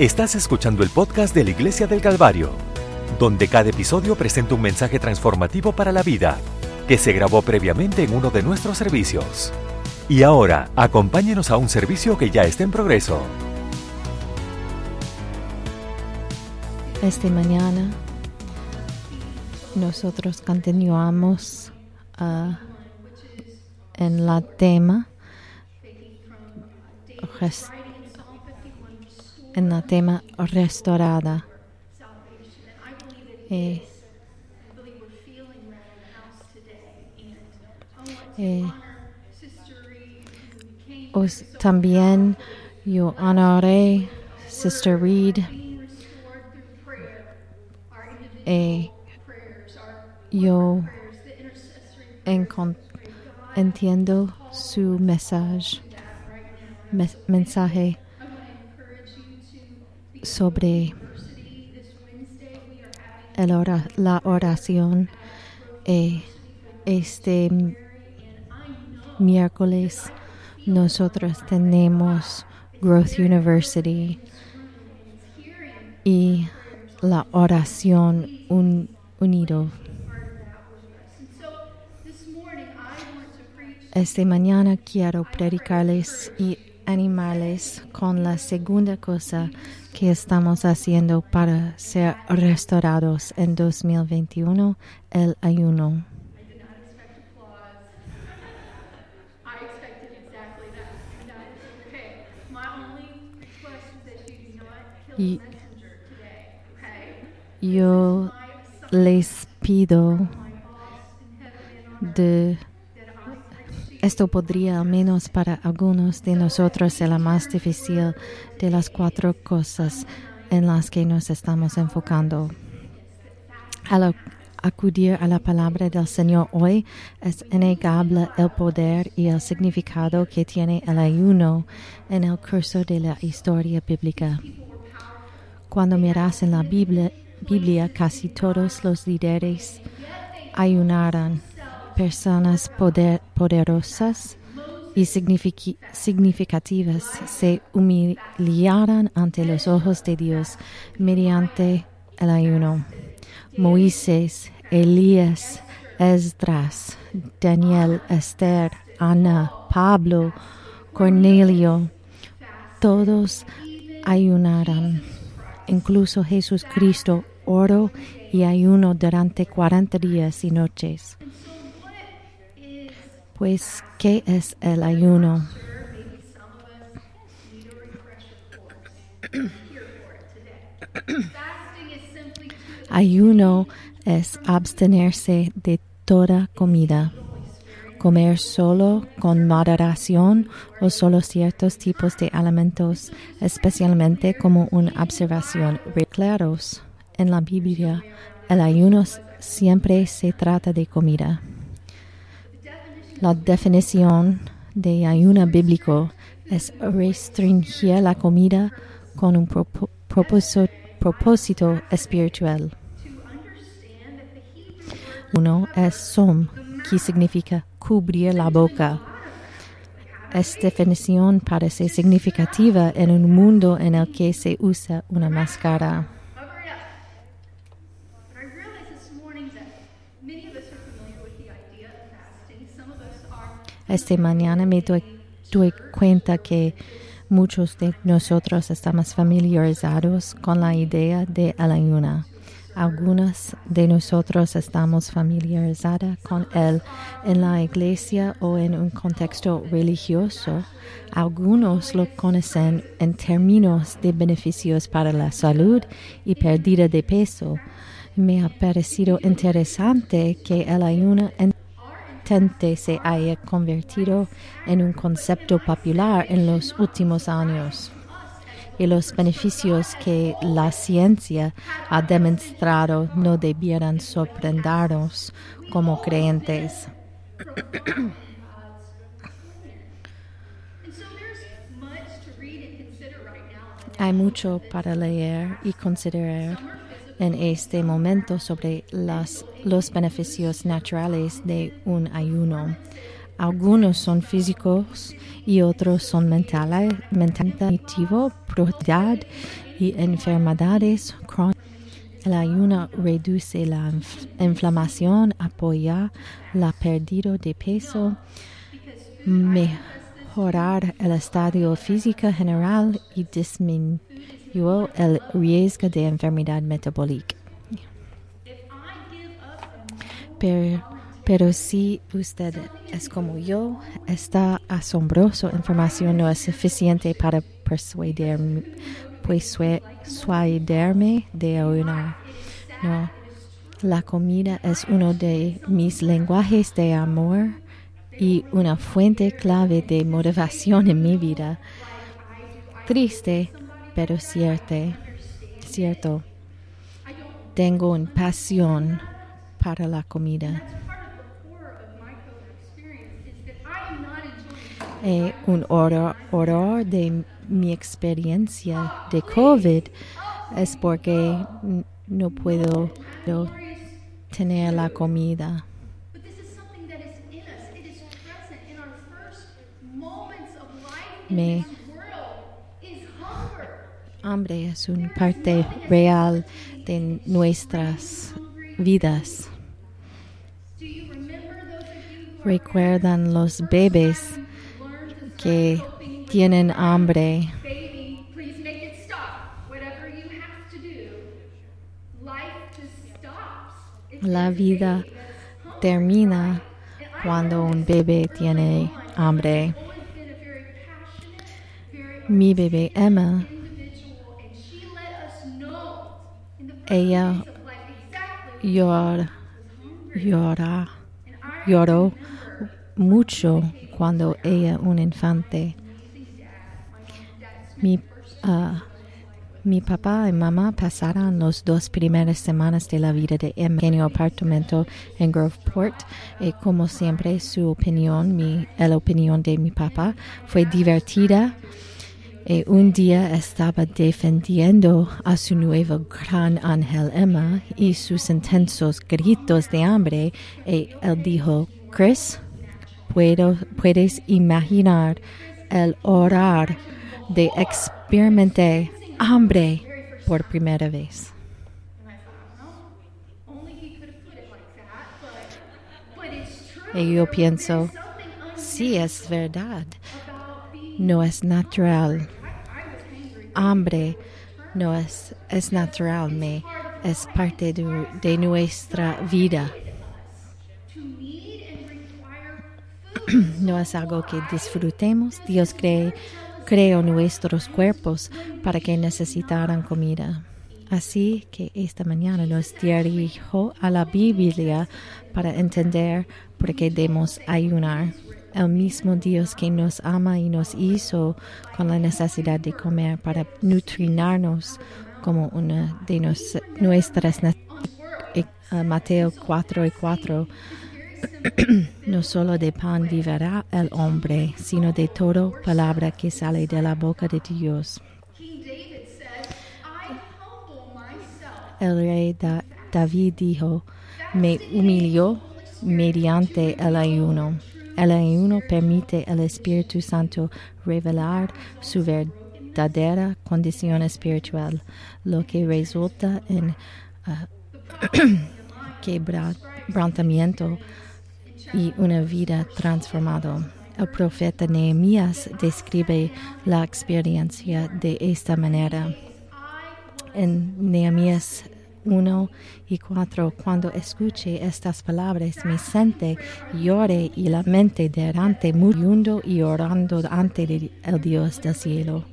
Estás escuchando el podcast de la Iglesia del Calvario, donde cada episodio presenta un mensaje transformativo para la vida, que se grabó previamente en uno de nuestros servicios. Y ahora, acompáñenos a un servicio que ya está en progreso. Esta mañana nosotros continuamos uh, en la tema la tema restaurada. Eh, eh, os, también yo honoré Sister Reed. Eh, yo entiendo su mensaje, mensaje sobre el ora, la oración eh, este miércoles nosotros tenemos Growth University y la oración un, unido. Esta mañana quiero predicarles y animarles con la segunda cosa que estamos haciendo para ser restaurados en 2021, el ayuno. Y yo les pido de esto podría, al menos para algunos de nosotros, ser la más difícil de las cuatro cosas en las que nos estamos enfocando. Al acudir a la palabra del Señor hoy, es innegable el poder y el significado que tiene el ayuno en el curso de la historia bíblica. Cuando miras en la Biblia, Biblia casi todos los líderes ayunaron personas poderosas y significativas se humillaran ante los ojos de Dios mediante el ayuno. Moisés, Elías, Esdras, Daniel, Esther, Ana, Pablo, Cornelio, todos ayunaron. Incluso Jesucristo oró y ayuno durante cuarenta días y noches. Pues, ¿qué es el ayuno? Ayuno es abstenerse de toda comida, comer solo con moderación o solo ciertos tipos de alimentos, especialmente como una observación. Claros, en la Biblia, el ayuno siempre se trata de comida. La definición de ayuno bíblico es restringir la comida con un propósito, espiritual. Uno es som, que significa cubrir la boca. Esta definición parece significativa en un mundo en el que se usa una máscara. Esta mañana me doy, cuenta que muchos de nosotros estamos familiarizados con la idea de la ayuna. Algunos de nosotros estamos familiarizados con él en la iglesia o en un contexto religioso. Algunos lo conocen en términos de beneficios para la salud y pérdida de peso. Me ha parecido interesante que el ayuno se haya convertido en un concepto popular en los últimos años y los beneficios que la ciencia ha demostrado no debieran sorprendernos como creyentes. Hay mucho para leer y considerar en este momento sobre los beneficios naturales de un ayuno. Algunos son físicos y otros son mentales, mental, productividad y enfermedades crónicas. El ayuno reduce la inflamación, apoya la pérdida de peso, mejorar el estado físico general y disminuye el riesgo de enfermedad metabólica. Pero, si usted es como yo, esta asombrosa información no es suficiente para persuadirme, persuadirme de una. La comida es uno de mis lenguajes de amor y una fuente clave de motivación en mi vida. Triste, pero cierto, cierto. Tengo una pasión para la comida. Eh, un horror, horror de mi experiencia de COVID es porque no puedo tener la comida. Me hambre es una parte real de nuestras vidas. ¿Recuerdan los bebés que tienen hambre? La vida termina cuando un bebé tiene hambre. Mi bebé Emma, ella llora, lloró mucho cuando ella un infante. Mi, uh, mi papá y mamá pasaron las dos primeras semanas de la vida de Emma en el apartamento en Groveport y como siempre su opinión, mi, la opinión de mi papá fue divertida. Y un día estaba defendiendo a su nuevo gran ángel Emma y sus intensos gritos de hambre y él dijo, Chris, puedo, puedes imaginar el horror de experimentar hambre por primera vez. Y yo pienso, sí es verdad, no es natural. Hambre no es, es natural, me, es parte de, nuestra vida. no es algo que disfrutemos. Dios cree, creó nuestros cuerpos para que necesitaran comida. Así que esta mañana nos dirijo a la Biblia para entender por qué debemos ayunar. El mismo Dios que nos ama y nos hizo con la necesidad de comer para nutrirnos como una de nuestras eh, Mateo 4 y 4 no solo de pan vivirá el hombre, sino de toda palabra que sale de la boca de Dios. El rey David dijo, me humilló mediante el ayuno. El ayuno permite al Espíritu Santo revelar su verdadera condición espiritual, lo que resulta en uh, quebrantamiento y una vida transformada. El profeta Nehemías describe la experiencia de esta manera. En Nehemías 1 y 4, cuando escuché estas palabras, mi mente llore y la mente delante muriendo y orando ante el Dios del cielo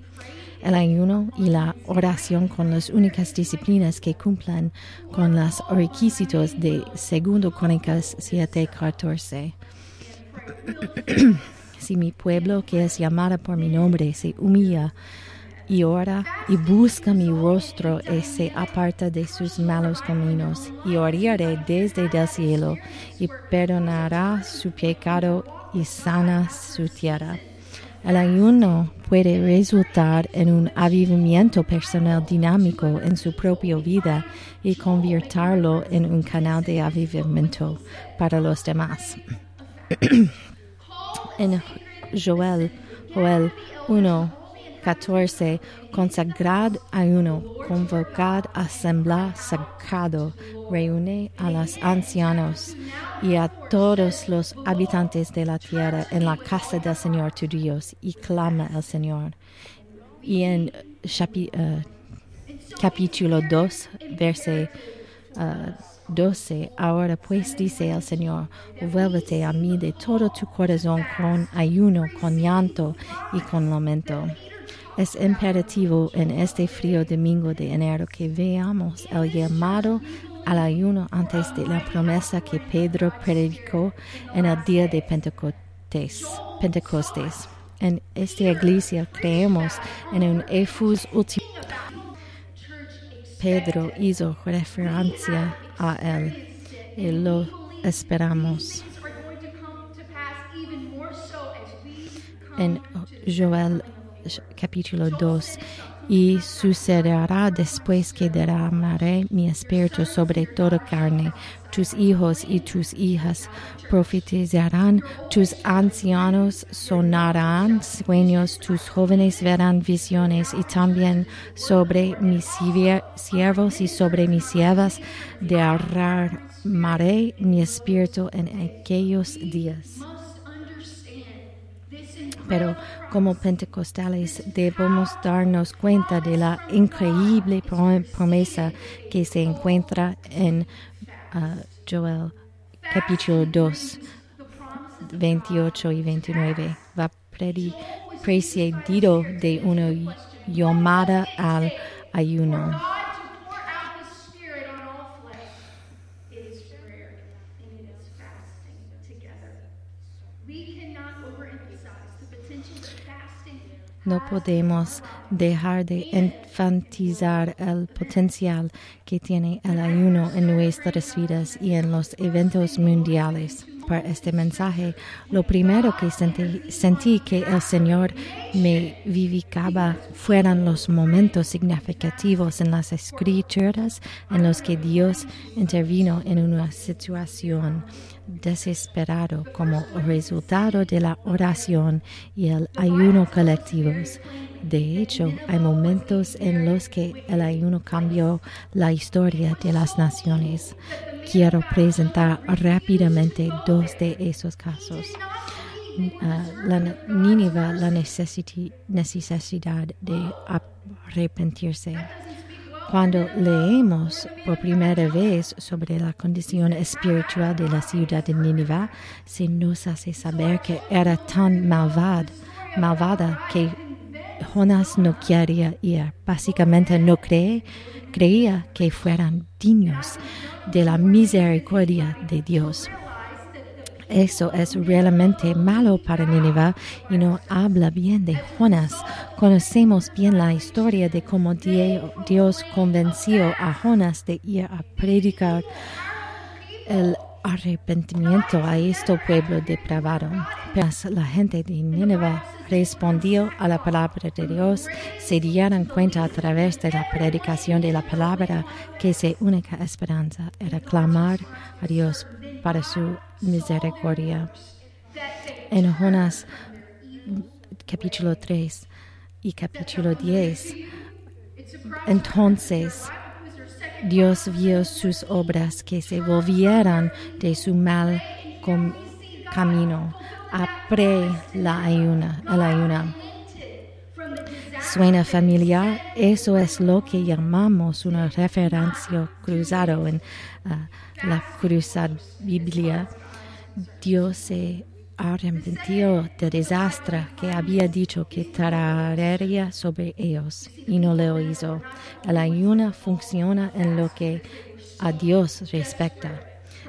el ayuno y la oración con las únicas disciplinas que cumplan con los requisitos de segundo Crónicas 7:14. si mi pueblo que es llamada por mi nombre se humilla y ora y busca mi rostro y se aparta de sus malos caminos y oraré desde el cielo y perdonará su pecado y sana su tierra. El ayuno puede resultar en un avivamiento personal dinámico en su propia vida y convertirlo en un canal de avivamiento para los demás. en Joel, Joel 1, 14. Consagrad ayuno, convocad asamblea sagrado, reúne a los ancianos y a todos los habitantes de la tierra en la casa del Señor tu Dios y clama al Señor. Y en eh, capítulo 2, verse uh, 12. Ahora pues dice el Señor, vuélvete a mí de todo tu corazón con ayuno, con llanto y con lamento. Es imperativo en este frío domingo de enero que veamos el llamado al ayuno antes de la promesa que Pedro predicó en el día de Pentecostés. Pentecostés. En esta iglesia creemos en un efus último. Pedro hizo referencia a él y lo esperamos. En Joel capítulo 2 y sucederá después que derramaré mi espíritu sobre toda carne. Tus hijos y tus hijas profetizarán, tus ancianos sonarán sueños, tus jóvenes verán visiones y también sobre mis sierv- siervos y sobre mis siervas derramaré mi espíritu en aquellos días. Pero como pentecostales debemos darnos cuenta de la increíble pro- promesa que se encuentra en ah, Joel capítulo 2, 28 y 29. Va precedido de una llamada al ayuno. No podemos dejar de enfatizar el potencial que tiene el ayuno en nuestras vidas y en los eventos mundiales. Para este mensaje, lo primero que sentí, que el Señor me vivificaba fueran los momentos significativos en las escrituras en los que Dios intervino en una situación desesperado como resultado de la oración y el ayuno colectivos. De hecho, hay momentos en los que el ayuno cambió la historia de las naciones. Quiero presentar rápidamente dos de esos casos. Ah, la Nínive, la necesidad de arrepentirse. Cuando leemos por primera vez sobre la condición espiritual de la ciudad de Nínive, se nos hace saber que era tan malvada, malvada que Jonas no quería ir. Básicamente no cree, creía que fueran dignos de la misericordia de Dios. Eso es realmente malo para Nínive y no habla bien de Jonas. Conocemos bien la historia de cómo Dios convenció a Jonas de ir a predicar el arrepentimiento a este pueblo depravado. Pero la gente de Nínive respondió a la palabra de Dios, se dieron cuenta a través de la predicación de la palabra que su única esperanza era clamar a Dios para su misericordia. En Jonas capítulo 3 y capítulo 10, entonces Dios vio sus obras que se volvieran de su mal camino. Apre la ayuna, ayuna. Suena familiar, eso es lo que llamamos una referencia cruzado en ah, la cruzada Biblia. Dios se arrepintió del desastre que había dicho que traería sobre ellos y no lo hizo. El ayuno funciona en lo que a Dios respecta.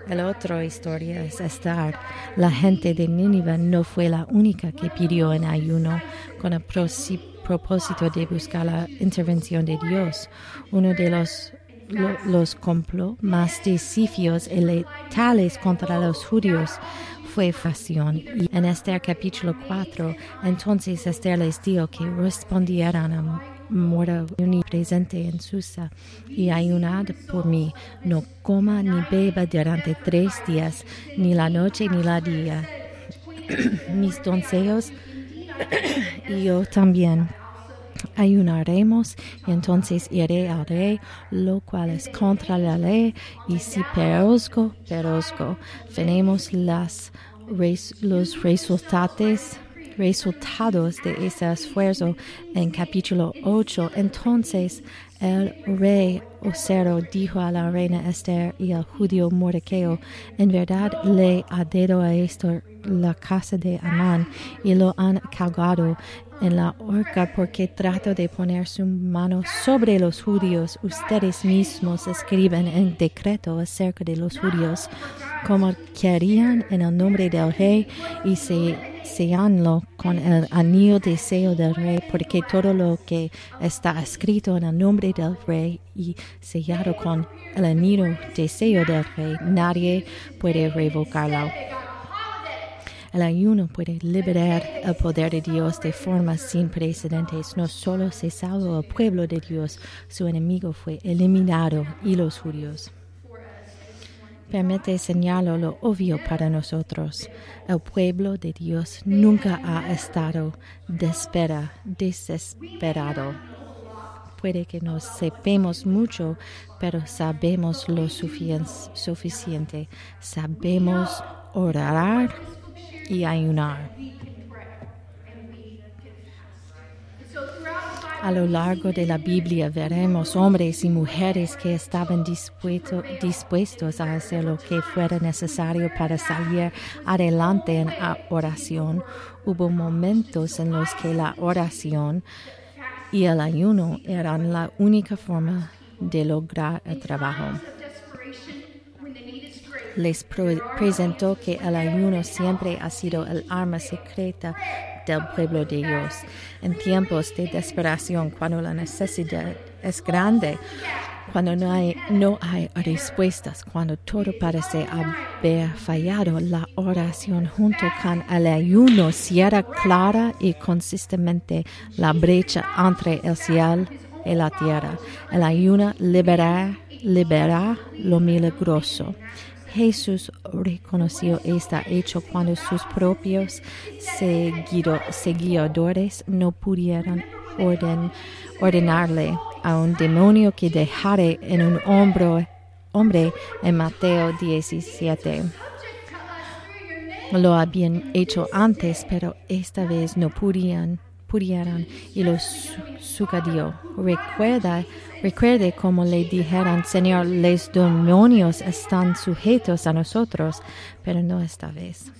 La otra historia es estar. La gente de Nínive no fue la única que pidió en ayuno con el propósito de buscar la intervención de Dios. Uno de los lo- los complots más decisivos y letales contra los judíos Y en Esther capítulo 4, entonces Esther les dijo que respondieran a muera presente en Susa y ayunad por mí. No coma ni beba durante tres días, ni la noche ni la día. Mis doncellos y yo también ayunaremos y entonces iré al rey, lo cual es contra la ley, y si perozco, perozco. Veremos las, los resultados resultados de ese esfuerzo en capítulo 8. Entonces el rey Ocero dijo a la reina Esther y al judío Mordecai, en verdad le ha dado a esto la casa de Amán y lo han cargado en la horca porque trato de poner su mano sobre los judíos. Ustedes mismos escriben en decreto acerca de los judíos como querían en el nombre del rey y se sellanlo con el anillo de sello del rey, porque todo lo que está escrito en el nombre del rey y sellado con el anillo de sello del rey, nadie puede revocarlo. El ayuno puede liberar el poder de Dios de forma sin precedentes. No solo se salvó el pueblo de Dios, su enemigo fue eliminado y los judíos. Permite señalar lo obvio para nosotros. El pueblo de Dios nunca ha estado espera, desesperado. Puede que no sepamos mucho, pero sabemos lo suficiente. Sabemos orar y ayunar. A lo largo de la Biblia veremos hombres y mujeres que estaban dispuestos a hacer lo que fuera necesario para salir adelante en la oración. Hubo momentos en los que la oración y el ayuno eran la única forma de lograr el trabajo. Les presentó que el ayuno siempre ha sido el arma secreta del pueblo de Dios. En tiempos de desesperación, cuando la necesidad es grande, cuando no hay, no hay respuestas, cuando todo parece haber fallado, la oración junto con el ayuno cierra clara y consistentemente la brecha entre el cielo y la tierra. El ayuno libera, libera lo milagroso. Jesús reconoció este hecho cuando sus propios seguidores no pudieron ordenarle a un demonio que dejara en un hombre, hombre en Mateo 17. Lo habían hecho antes, pero esta vez no pudieron pudieran y los sucedió. Recuerda, recuerde como le dijeron, Señor, los demonios están sujetos a nosotros, pero no esta vez.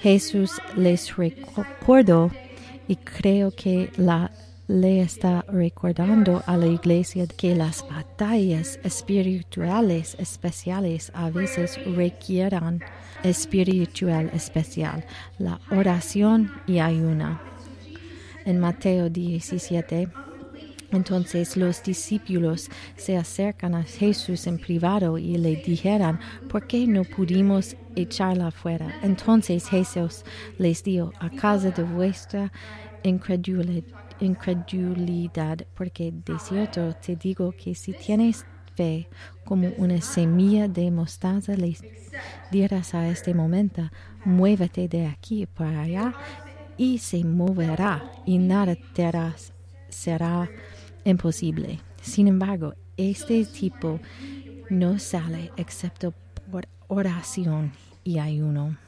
Jesús les recordó y creo que la le está recordando a la iglesia que las batallas espirituales especiales a veces requieran espiritual especial, la oración y ayuna en Mateo 17. Entonces los discípulos se acercan a Jesús en privado y le dijeron, ¿por qué no pudimos echarla fuera? Entonces Jesús les dijo, a causa de vuestra incredulidad, porque de cierto te digo que si tienes fe como una semilla de mostaza, le dirás a este momento, muévete de aquí para allá y se moverá y nada será imposible. Sin embargo, este tipo no sale excepto por oración y ayuno.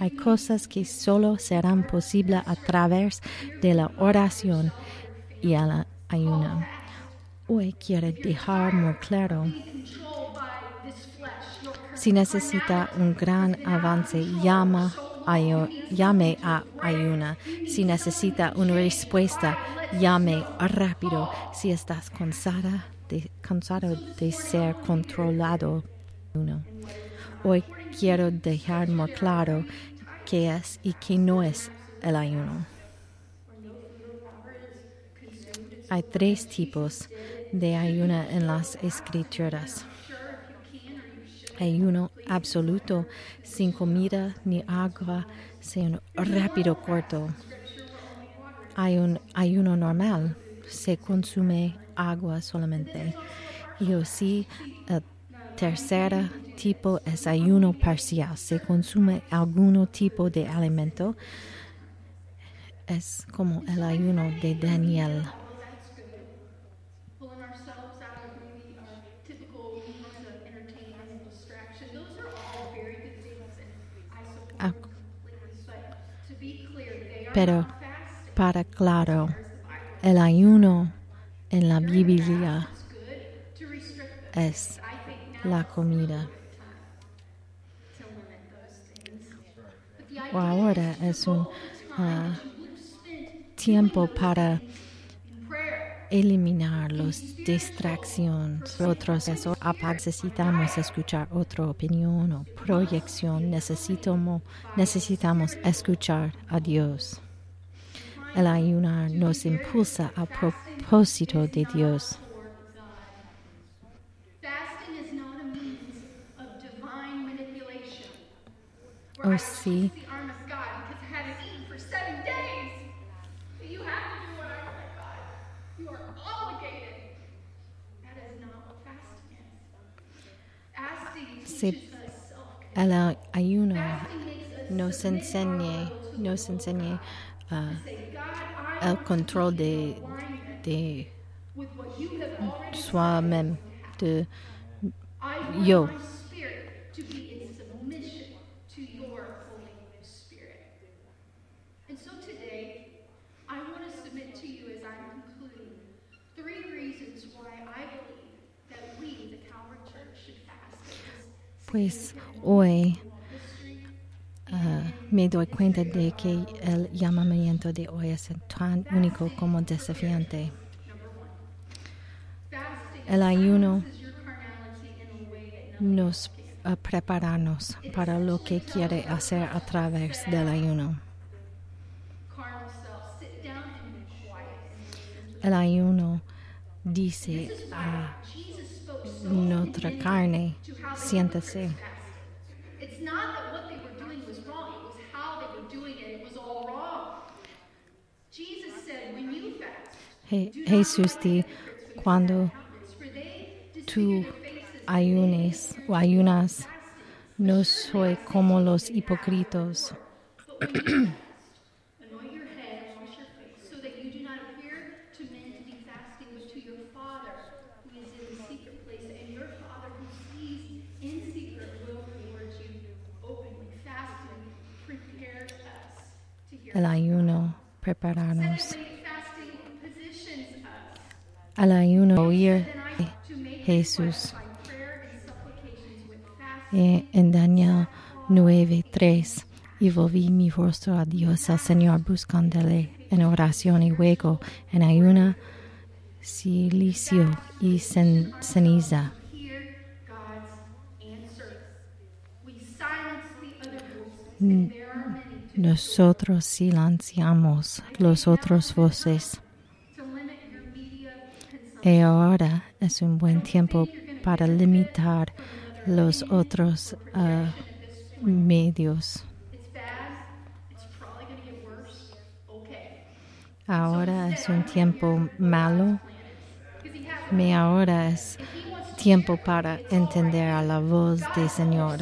Hay cosas que solo serán posibles a través de la oración y el ayuno. Hoy quiero dejar muy claro si necesita un gran avance, llama llame a ayuna. Si necesita una respuesta, llame rápido. Si estás cansada de, cansado de ser controlado. Hoy quiero dejar muy claro qué es y qué no es el ayuno. Hay tres tipos de ayuno en las escrituras ayuno absoluto, sin comida ni agua, sin rápido corto. Hay un ayuno normal, se consume agua solamente. Y así, el tercer tipo es ayuno parcial, se consume algún tipo de alimento. Es como el ayuno de Daniel. Pero para claro, el ayuno en la Biblia es la comida. O ahora es un spent tiempo para. Eliminar las distracciones. Otros eso, apa- necesitamos escuchar otra opinión o proyección. Necesitamos, necesitamos escuchar a Dios. El ayunar nos impulsa a propósito de Dios. Manipulation. Oh, sí. c'est alors ayuno, nos enseigner, nos enseigner euh, le contrôle des, des soi-même, de yo. Pues hoy ah, me doy cuenta de que el llamamiento de hoy es tan único como desafiante. El ayuno in a nos ah, preparamos para lo que quiere hacer a través del ayuno. El ayuno dice a nuestra carne, siéntese. Je- Jesús be di like the hypocrites with cuando tú ayunes o ayunas, no soy como los hipócritas el ayuno prepararnos. Al ayuno oír Jesús. Eh, en Daniel 9:3 y volví mi rostro a Dios, al Señor, buscándole en oración y luego en ayuna, silicio y cen- ceniza. hear Nosotros silenciamos los otros voces. Y ahora es un buen tiempo para limitar los otros ah, medios. Ahora es un tiempo malo. Me ahora es tiempo para entender a la voz del Señor.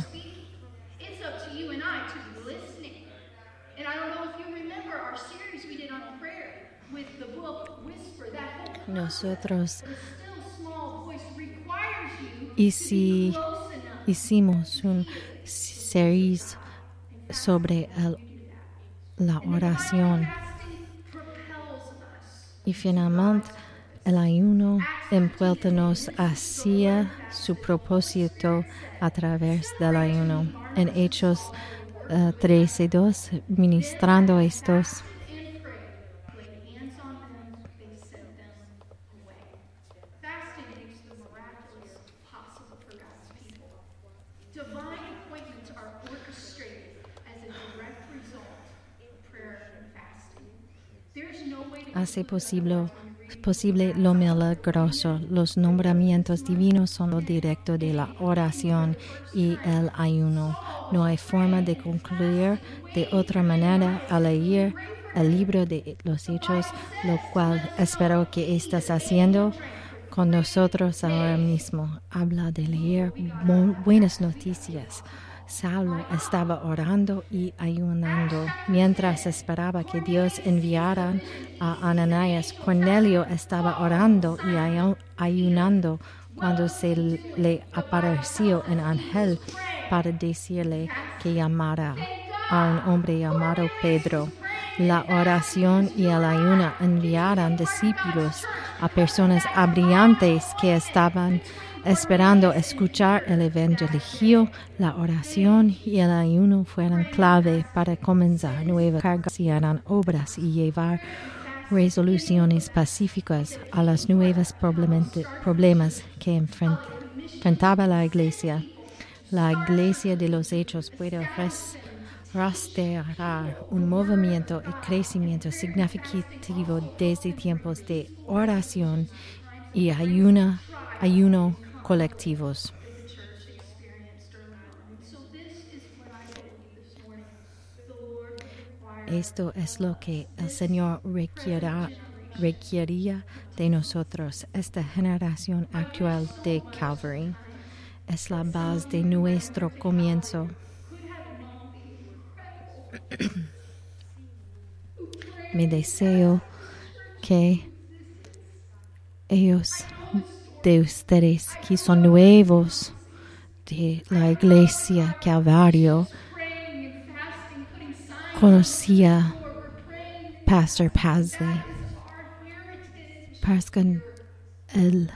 Nosotros y si hicimos un series sobre el- la oración y finalmente el ayuno impulsa hacia su propósito a través del ayuno. En Hechos eh, 13 2, ministrando estos. Hace posible, posible lo milagroso. Los nombramientos divinos son lo directo de la oración y el ayuno. No hay forma de concluir de otra manera al leer el libro de los hechos, lo cual espero que estás haciendo con nosotros ahora mismo. Habla de leer bu- buenas noticias. Saulo estaba orando y ayunando mientras esperaba que Dios enviara a Ananías. Cornelio estaba orando y ayu- ayunando cuando se le apareció un ángel para decirle que llamara. A un hombre llamado Pedro. La oración y el ayuno enviaron discípulos a personas brillantes que estaban esperando escuchar el evangelio. La oración y el ayuno fueron clave para comenzar nuevas cargas y obras y llevar resoluciones pacíficas a los nuevos problemas que enfrentaba la iglesia. La iglesia de los hechos puede rastrear un movimiento y crecimiento significativo desde tiempos de oración y ayuno, ayuno colectivos. Esto es lo que el Señor requería de nosotros, esta generación actual de Calvary. Es la base de nuestro comienzo. Me deseo que ellos de ustedes que son nuevos de la iglesia Calvario conocía Pastor Pasley. Parce él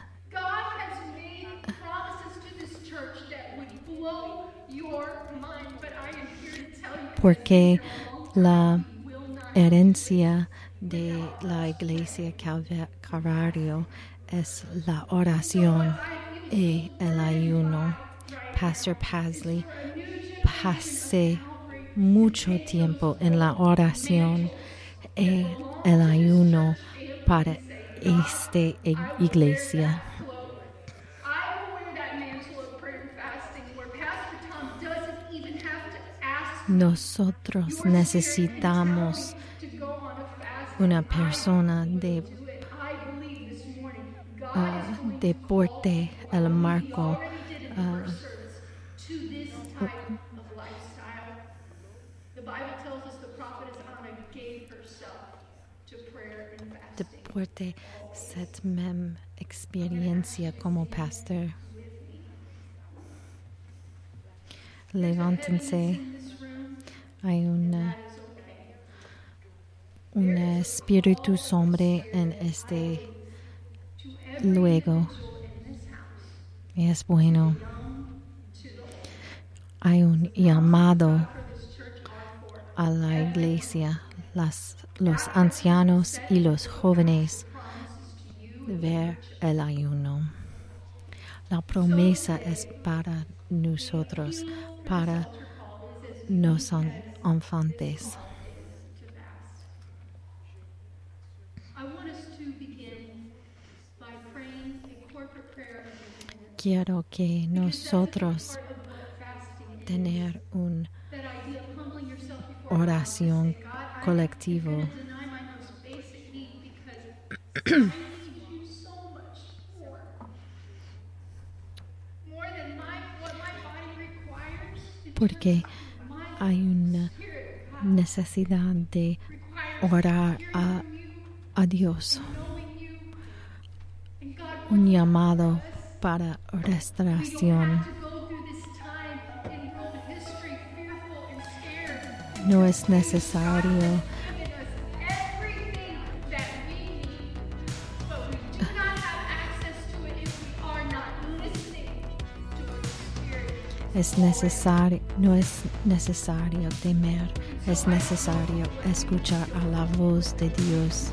porque la herencia de la iglesia Calvario es la oración y el ayuno. Pastor Pasley pasé mucho tiempo en la oración y el ayuno para esta iglesia. Nosotros necesitamos una persona de uh, deporte, el marco. Uh, deporte cette même experiencia como pastor. Levántense. Hay una, un espíritu sombre en este luego. Es bueno. Hay un llamado a la iglesia, las, los ancianos y los jóvenes, ver el ayuno. La promesa es para nosotros, para los infantes. Quiero que nosotros tener una oración colectivo. Porque hay una necesidad de orar a, a Dios. Un llamado para restauración. No es necesario es necesario, no es necesario temer, es necesario escuchar a la voz de Dios.